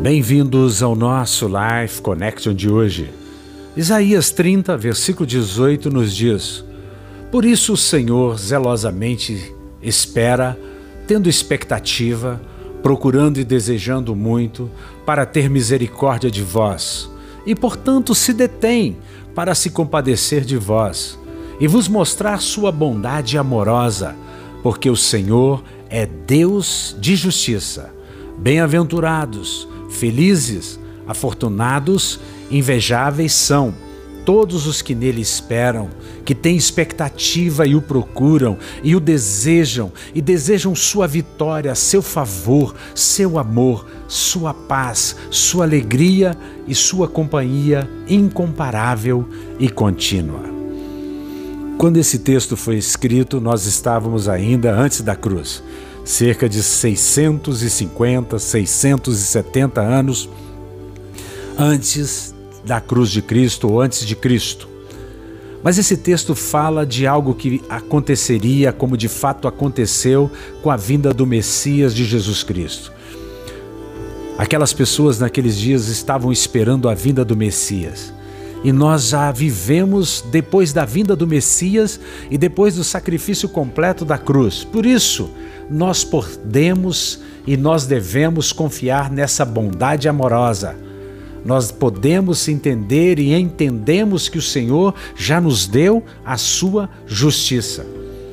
Bem-vindos ao nosso Life Connection de hoje. Isaías 30, versículo 18 nos diz: Por isso o Senhor zelosamente espera, tendo expectativa, procurando e desejando muito, para ter misericórdia de vós, e portanto se detém para se compadecer de vós, e vos mostrar sua bondade amorosa, porque o Senhor é Deus de justiça. Bem-aventurados, Felizes, afortunados, invejáveis são todos os que nele esperam, que têm expectativa e o procuram, e o desejam, e desejam sua vitória, seu favor, seu amor, sua paz, sua alegria e sua companhia incomparável e contínua. Quando esse texto foi escrito, nós estávamos ainda antes da cruz cerca de 650, 670 anos antes da cruz de Cristo ou antes de Cristo. Mas esse texto fala de algo que aconteceria, como de fato aconteceu com a vinda do Messias de Jesus Cristo. Aquelas pessoas naqueles dias estavam esperando a vinda do Messias. E nós já vivemos depois da vinda do Messias e depois do sacrifício completo da cruz. Por isso, nós podemos e nós devemos confiar nessa bondade amorosa. Nós podemos entender e entendemos que o Senhor já nos deu a sua justiça.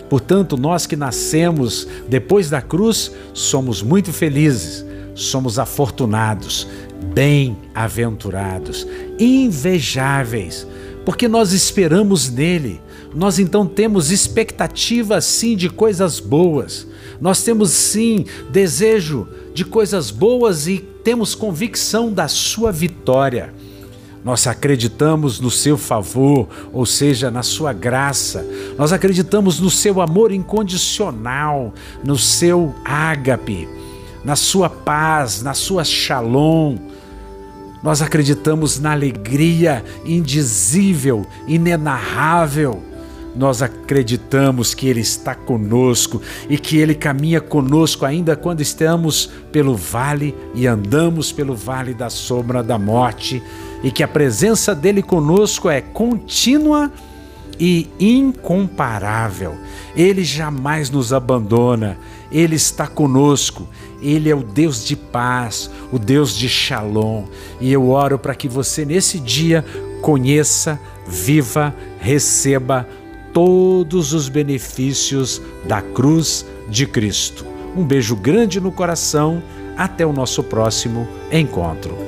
Portanto, nós que nascemos depois da cruz somos muito felizes, somos afortunados, bem-aventurados, invejáveis, porque nós esperamos nele. Nós então temos expectativa sim de coisas boas. Nós temos sim desejo de coisas boas e temos convicção da sua vitória. Nós acreditamos no seu favor, ou seja, na sua graça. Nós acreditamos no seu amor incondicional, no seu ágape, na sua paz, na sua shalom. Nós acreditamos na alegria indizível, inenarrável nós acreditamos que Ele está conosco e que Ele caminha conosco ainda quando estamos pelo vale e andamos pelo vale da sombra da morte, e que a presença dele conosco é contínua e incomparável. Ele jamais nos abandona, ele está conosco. Ele é o Deus de paz, o Deus de Shalom. E eu oro para que você nesse dia conheça, viva, receba todos os benefícios da cruz de Cristo. Um beijo grande no coração, até o nosso próximo encontro.